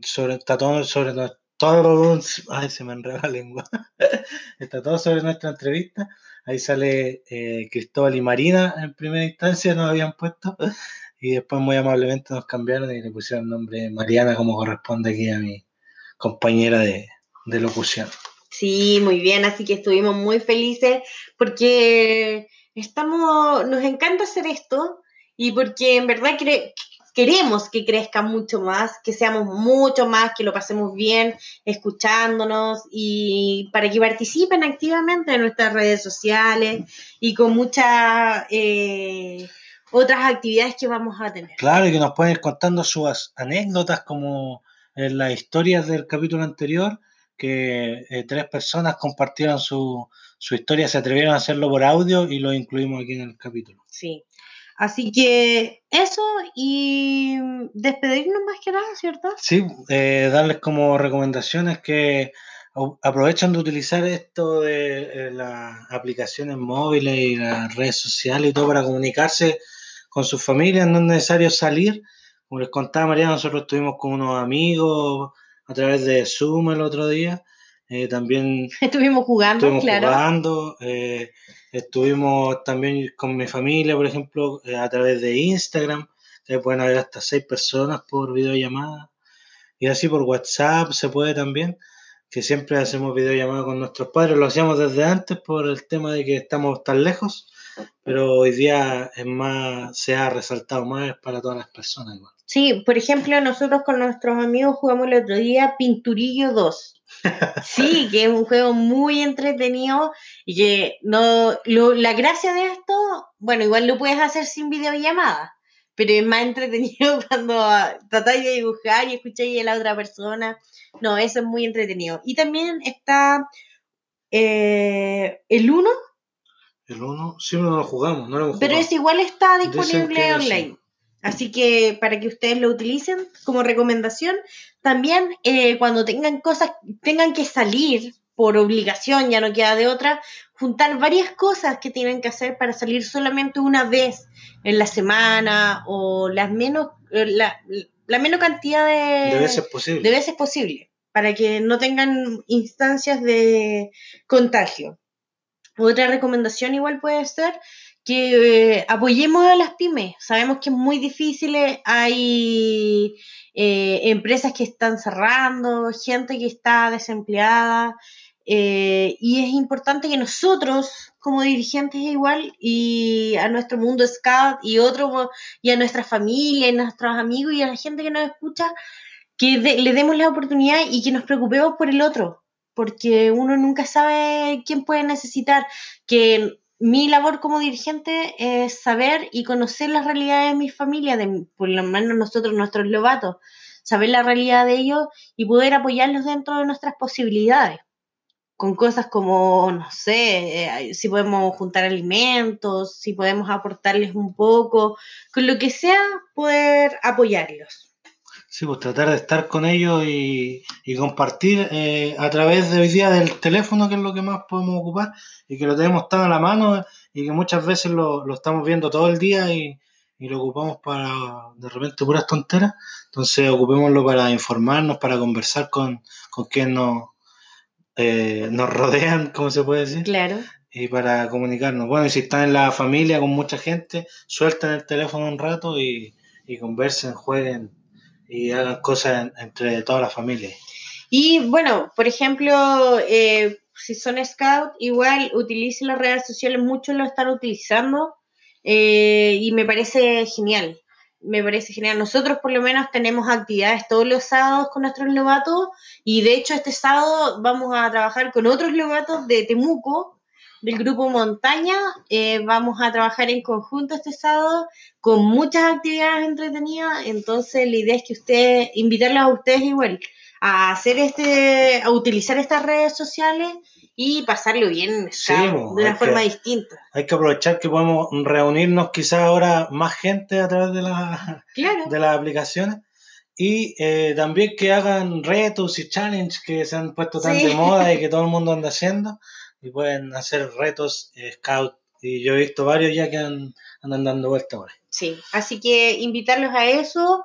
S2: sobre, está todo sobre todo, ay, se me enreda la lengua, está todo sobre nuestra entrevista. Ahí sale eh, Cristóbal y Marina en primera instancia, nos habían puesto, y después muy amablemente nos cambiaron y le pusieron el nombre Mariana como corresponde aquí a mi compañera de, de locución.
S1: Sí, muy bien, así que estuvimos muy felices porque estamos, nos encanta hacer esto y porque en verdad queremos que crezca mucho más, que seamos mucho más, que lo pasemos bien escuchándonos y para que participen activamente en nuestras redes sociales y con muchas eh, otras actividades que vamos a tener.
S2: Claro, y que nos pueden ir contando sus anécdotas como en las historias del capítulo anterior, que eh, tres personas compartieron su, su historia, se atrevieron a hacerlo por audio y lo incluimos aquí en el capítulo.
S1: Sí. Así que eso y despedirnos más que nada, ¿cierto?
S2: Sí, eh, darles como recomendaciones que aprovechen de utilizar esto de eh, las aplicaciones móviles y las redes sociales y todo para comunicarse con sus familias, no es necesario salir. Como les contaba María, nosotros estuvimos con unos amigos a través de Zoom el otro día. Eh, también
S1: estuvimos jugando,
S2: estuvimos jugando Estuvimos también con mi familia, por ejemplo, eh, a través de Instagram, que pueden haber hasta seis personas por videollamada. Y así por WhatsApp se puede también, que siempre hacemos videollamada con nuestros padres. Lo hacíamos desde antes por el tema de que estamos tan lejos, pero hoy día es más, se ha resaltado más para todas las personas igual.
S1: Sí, por ejemplo, nosotros con nuestros amigos jugamos el otro día Pinturillo 2. Sí, que es un juego muy entretenido y que no, la gracia de esto, bueno, igual lo puedes hacer sin videollamada, pero es más entretenido cuando tratáis de dibujar y escucháis a la otra persona. No, eso es muy entretenido. Y también está eh, el 1.
S2: El 1, sí, no lo jugamos, no lo hemos
S1: Pero es igual está disponible online. Así que para que ustedes lo utilicen como recomendación, también eh, cuando tengan cosas, tengan que salir por obligación, ya no queda de otra, juntar varias cosas que tienen que hacer para salir solamente una vez en la semana o las menos, eh, la, la menos cantidad de,
S2: de veces posible.
S1: de veces posible, para que no tengan instancias de contagio. Otra recomendación igual puede ser que eh, apoyemos a las pymes. Sabemos que es muy difícil, eh, hay eh, empresas que están cerrando, gente que está desempleada, y es importante que nosotros, como dirigentes igual, y a nuestro mundo Scout y otro, y a nuestra familia, y a nuestros amigos y a la gente que nos escucha, que le demos la oportunidad y que nos preocupemos por el otro, porque uno nunca sabe quién puede necesitar, que mi labor como dirigente es saber y conocer la realidad de mi familia, por lo menos nosotros, nuestros lobatos, saber la realidad de ellos y poder apoyarlos dentro de nuestras posibilidades, con cosas como, no sé, eh, si podemos juntar alimentos, si podemos aportarles un poco, con lo que sea, poder apoyarlos.
S2: Sí, pues tratar de estar con ellos y, compartir eh, a través de hoy día del teléfono, que es lo que más podemos ocupar, y que lo tenemos tan a la mano y que muchas veces lo, estamos viendo todo el día y, lo ocupamos para de repente puras tonteras. Entonces ocupémoslo para informarnos, para conversar con, con quien nos, eh, nos rodean, como se puede decir.
S1: Claro.
S2: Y para comunicarnos. Bueno, y si están en la familia con mucha gente, suelten el teléfono un rato y, y conversen, jueguen y hagan cosas entre toda la familia.
S1: Y bueno, por ejemplo, eh, si son scout, igual utilicen las redes sociales, muchos lo están utilizando eh, y me parece genial. Me parece genial. Nosotros por lo menos tenemos actividades todos los sábados con nuestros lobatos y de hecho este sábado vamos a trabajar con otros lobatos de Temuco del grupo Montaña. Eh, vamos a trabajar en conjunto este sábado con muchas actividades entretenidas. Entonces, la idea es que ustedes, invitarlos a ustedes igual a hacer este, a utilizar estas redes sociales y pasarlo bien de una forma distinta.
S2: Hay que aprovechar que podemos reunirnos quizás ahora más gente a través de, la, de las aplicaciones y eh, también que hagan retos y challenges que se han puesto tan de moda y que todo el mundo anda haciendo y pueden hacer retos eh, scout. Y yo he visto varios ya que andan dando vueltas ahora.
S1: Sí, así que invitarlos a eso,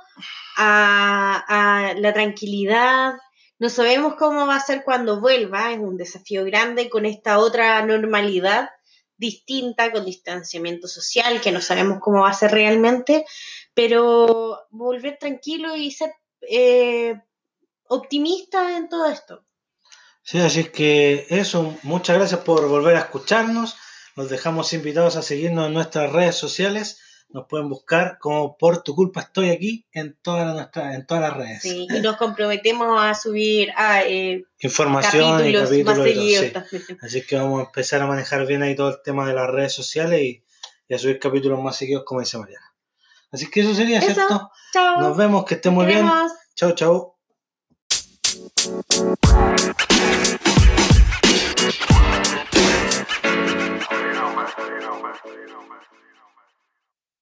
S1: a, la tranquilidad. No sabemos cómo va a ser cuando vuelva, es un desafío grande con esta otra normalidad distinta, con distanciamiento social, que no sabemos cómo va a ser realmente, pero volver tranquilo y ser eh, optimista en todo esto.
S2: Sí, así que eso, muchas gracias por volver a escucharnos. Los dejamos invitados a seguirnos en nuestras redes sociales, Nos pueden buscar como Por tu culpa estoy aquí en todas nuestras, en todas las redes.
S1: Sí, y nos comprometemos a subir a, eh,
S2: Información y
S1: capítulos
S2: capítulos
S1: más
S2: y todo, sí. Así que vamos a empezar a manejar bien ahí todo el tema de las redes sociales y, y a subir capítulos más seguidos, como dice Mariana. Así que eso sería,
S1: Eso.
S2: ¿cierto?
S1: Chao.
S2: Nos vemos, que estén muy bien.
S1: Queremos.
S2: Chau,
S4: You know, man. You man.